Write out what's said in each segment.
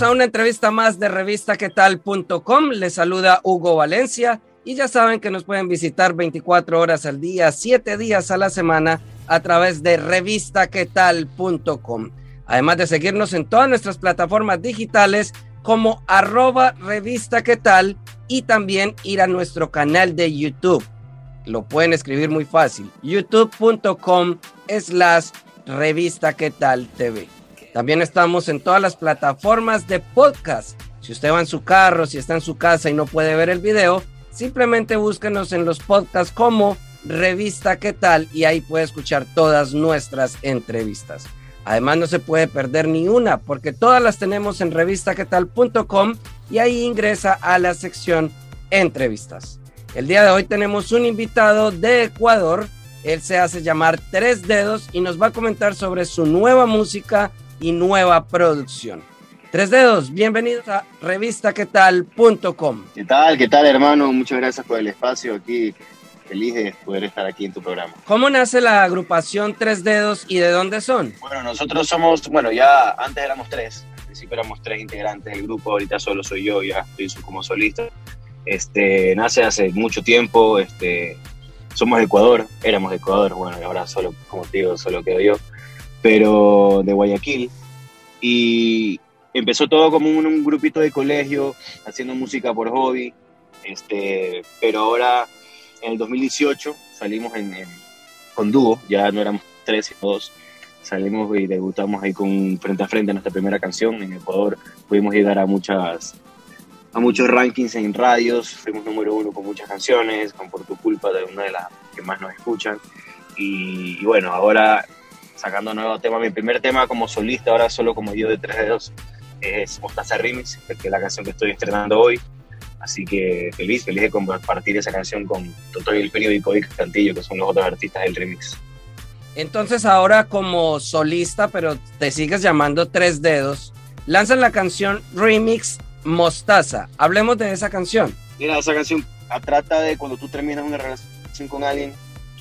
A una entrevista más de revistaquetal.com. Les saluda Hugo Valencia y ya saben que nos pueden visitar 24 horas al día, 7 días a la semana a través de revistaquetal.com. Además de seguirnos en todas nuestras plataformas digitales como arroba revista que tal y también ir a nuestro canal de YouTube. Lo pueden escribir muy fácil, youtube.com slash revista TV. También estamos en todas las plataformas de podcast. Si usted va en su carro, si está en su casa y no puede ver el video, simplemente búsquenos en los podcasts como Revista ¿Qué tal? Y ahí puede escuchar todas nuestras entrevistas. Además no se puede perder ni una porque todas las tenemos en revistaquetal.com y ahí ingresa a la sección entrevistas. El día de hoy tenemos un invitado de Ecuador. Él se hace llamar Tres Dedos y nos va a comentar sobre su nueva música y nueva producción. Tres Dedos, bienvenidos a revistaquetal.com. ¿Qué tal? ¿Qué tal, hermano? Muchas gracias por el espacio aquí feliz de poder estar aquí en tu programa. ¿Cómo nace la agrupación Tres Dedos y de dónde son? Bueno, nosotros somos, bueno, ya antes éramos tres, al principio éramos tres integrantes del grupo, ahorita solo soy yo, ya estoy como solista. Este, nace hace mucho tiempo, este, somos de Ecuador, éramos de Ecuador, bueno, y ahora solo, como te digo, solo quedo yo, pero de Guayaquil. Y empezó todo como un, un grupito de colegio, haciendo música por hobby, este, pero ahora en el 2018 salimos en, con dúo, ya no éramos tres, sino dos. Salimos y debutamos ahí con Frente a Frente nuestra primera canción. En Ecuador pudimos llegar a muchas a muchos rankings en radios, fuimos número uno con muchas canciones, con Por tu culpa, de una de las que más nos escuchan. Y, y bueno, ahora sacando un nuevo tema, mi primer tema como solista, ahora solo como yo de tres dedos, es Mostaza Remix, que es la canción que estoy estrenando hoy. Así que feliz, feliz de compartir esa canción con Toto y el periódico y Cantillo, que son los otros artistas del remix. Entonces ahora como solista, pero te sigues llamando Tres Dedos, lanzan la canción Remix Mostaza. Hablemos de esa canción. Mira, esa canción trata de cuando tú terminas una relación con alguien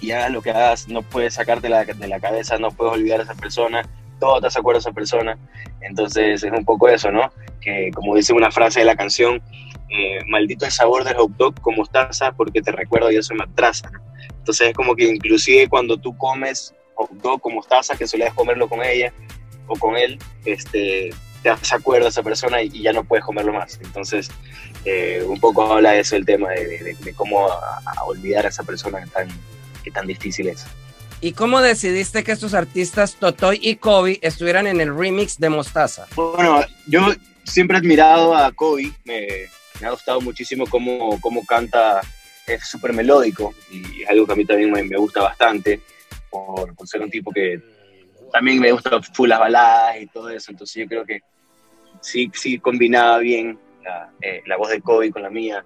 y hagas lo que hagas, no puedes sacarte la, de la cabeza, no puedes olvidar a esa persona, todo te acuerdo a esa persona. Entonces es un poco eso, ¿no? Que como dice una frase de la canción, eh, maldito el sabor del hot dog con mostaza porque te recuerdo yo soy matraza. ¿no? Entonces es como que inclusive cuando tú comes hot dog con mostaza, que solías comerlo con ella o con él, este, te hace acuerdo a esa persona y, y ya no puedes comerlo más. Entonces eh, un poco habla de eso el tema de, de, de cómo a, a olvidar a esa persona tan, tan difícil es. ¿Y cómo decidiste que estos artistas Totoy y Kobe estuvieran en el remix de Mostaza? Bueno, yo siempre he admirado a Kobe, me, me ha gustado muchísimo cómo, cómo canta, es súper melódico y es algo que a mí también me, me gusta bastante por, por, ser un tipo que también me gusta full las baladas y todo eso, entonces yo creo que sí, sí combinaba bien la, eh, la voz de Kobe con la mía,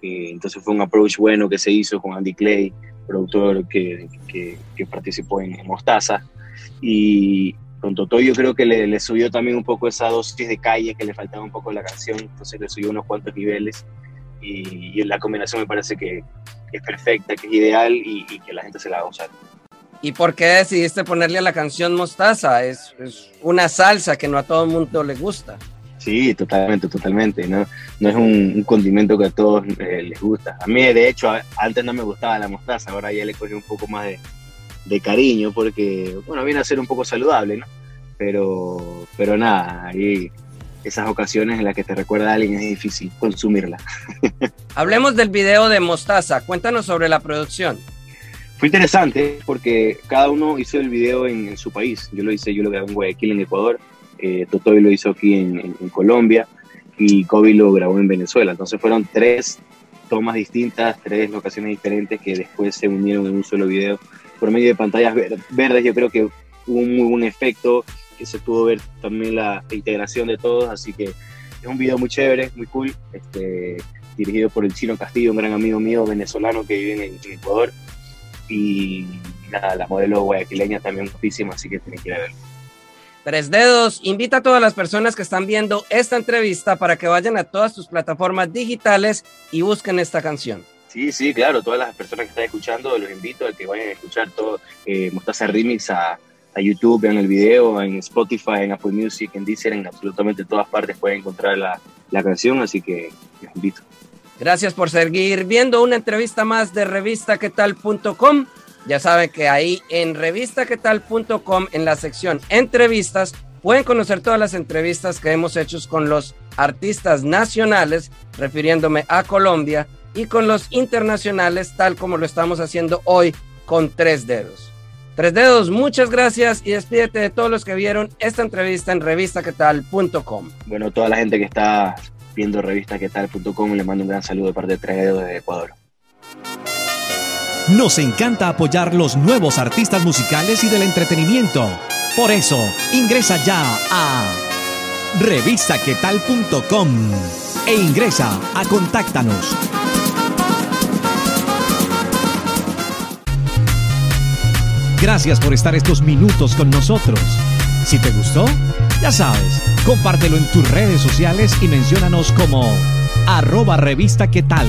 y entonces fue un approach bueno que se hizo con Andy Clay, productor que, que, participó en, Mostaza, y con Toto yo creo que le, subió también un poco esa dosis de calle que le faltaba un poco la canción, entonces le subió unos cuantos niveles, y, la combinación me parece que, es perfecta, que es ideal y, que la gente se la va a gozar. ¿Y por qué decidiste ponerle a la canción Mostaza? Es, es, una salsa que no a todo el mundo le gusta. Sí, totalmente, totalmente. No, no es un, un condimento que a todos eh, les gusta. A mí, de hecho, a, antes no me gustaba la mostaza, ahora ya le cogí un poco más de, de, cariño porque, bueno, viene a ser un poco saludable, ¿no? Pero, pero nada, ahí esas ocasiones en las que te recuerda a alguien es difícil consumirla. Hablemos del video de Mostaza. Cuéntanos sobre la producción. Fue interesante porque cada uno hizo el video en, en su país. Yo lo hice, yo lo grabé en Guayaquil, en Ecuador eh, Totoy lo hizo aquí en, en, en, Colombia y Kobe lo grabó en Venezuela. Entonces fueron tres, tomas distintas, tres locaciones diferentes que después se unieron en un solo video por medio de pantallas verdes. Yo creo que hubo un muy buen efecto, que se pudo ver también la integración de todos, así que es un video muy chévere, muy cool, este, dirigido por el Chino Castillo, un gran amigo mío venezolano que vive en, Ecuador. Y nada, la modelo guayaquileña también muchísimo, así que tienen que ir a verlo. Tres Dedos invita a todas las personas que están viendo esta entrevista para que vayan a todas tus plataformas digitales y busquen esta canción. Sí, sí, claro, todas las personas que están escuchando, los invito a que vayan a escuchar todo eh, Mostaza Remix a, a YouTube, vean el video, en Spotify, en Apple Music, en Deezer, en absolutamente todas partes pueden encontrar la, la canción, así que los invito. Gracias por seguir viendo una entrevista más de revistaquetal.com. Ya saben que ahí en revistaquetal.com, en la sección entrevistas, pueden conocer todas las entrevistas que hemos hecho con los artistas nacionales, refiriéndome a Colombia, y con los internacionales, tal como lo estamos haciendo hoy con Tres Dedos. Tres Dedos, muchas gracias y despídete de todos los que vieron esta entrevista en revistaquetal.com. Bueno, toda la gente que está viendo revistaquetal.com le mando un gran saludo de parte de Tres Dedos de Ecuador. Nos encanta apoyar los nuevos artistas musicales y del entretenimiento. Por eso, ingresa ya a revistaquetal.com e ingresa a Contáctanos. Gracias por estar estos minutos con nosotros. Si te gustó, ya sabes, compártelo en tus redes sociales y menciónanos como arroba revista qué tal.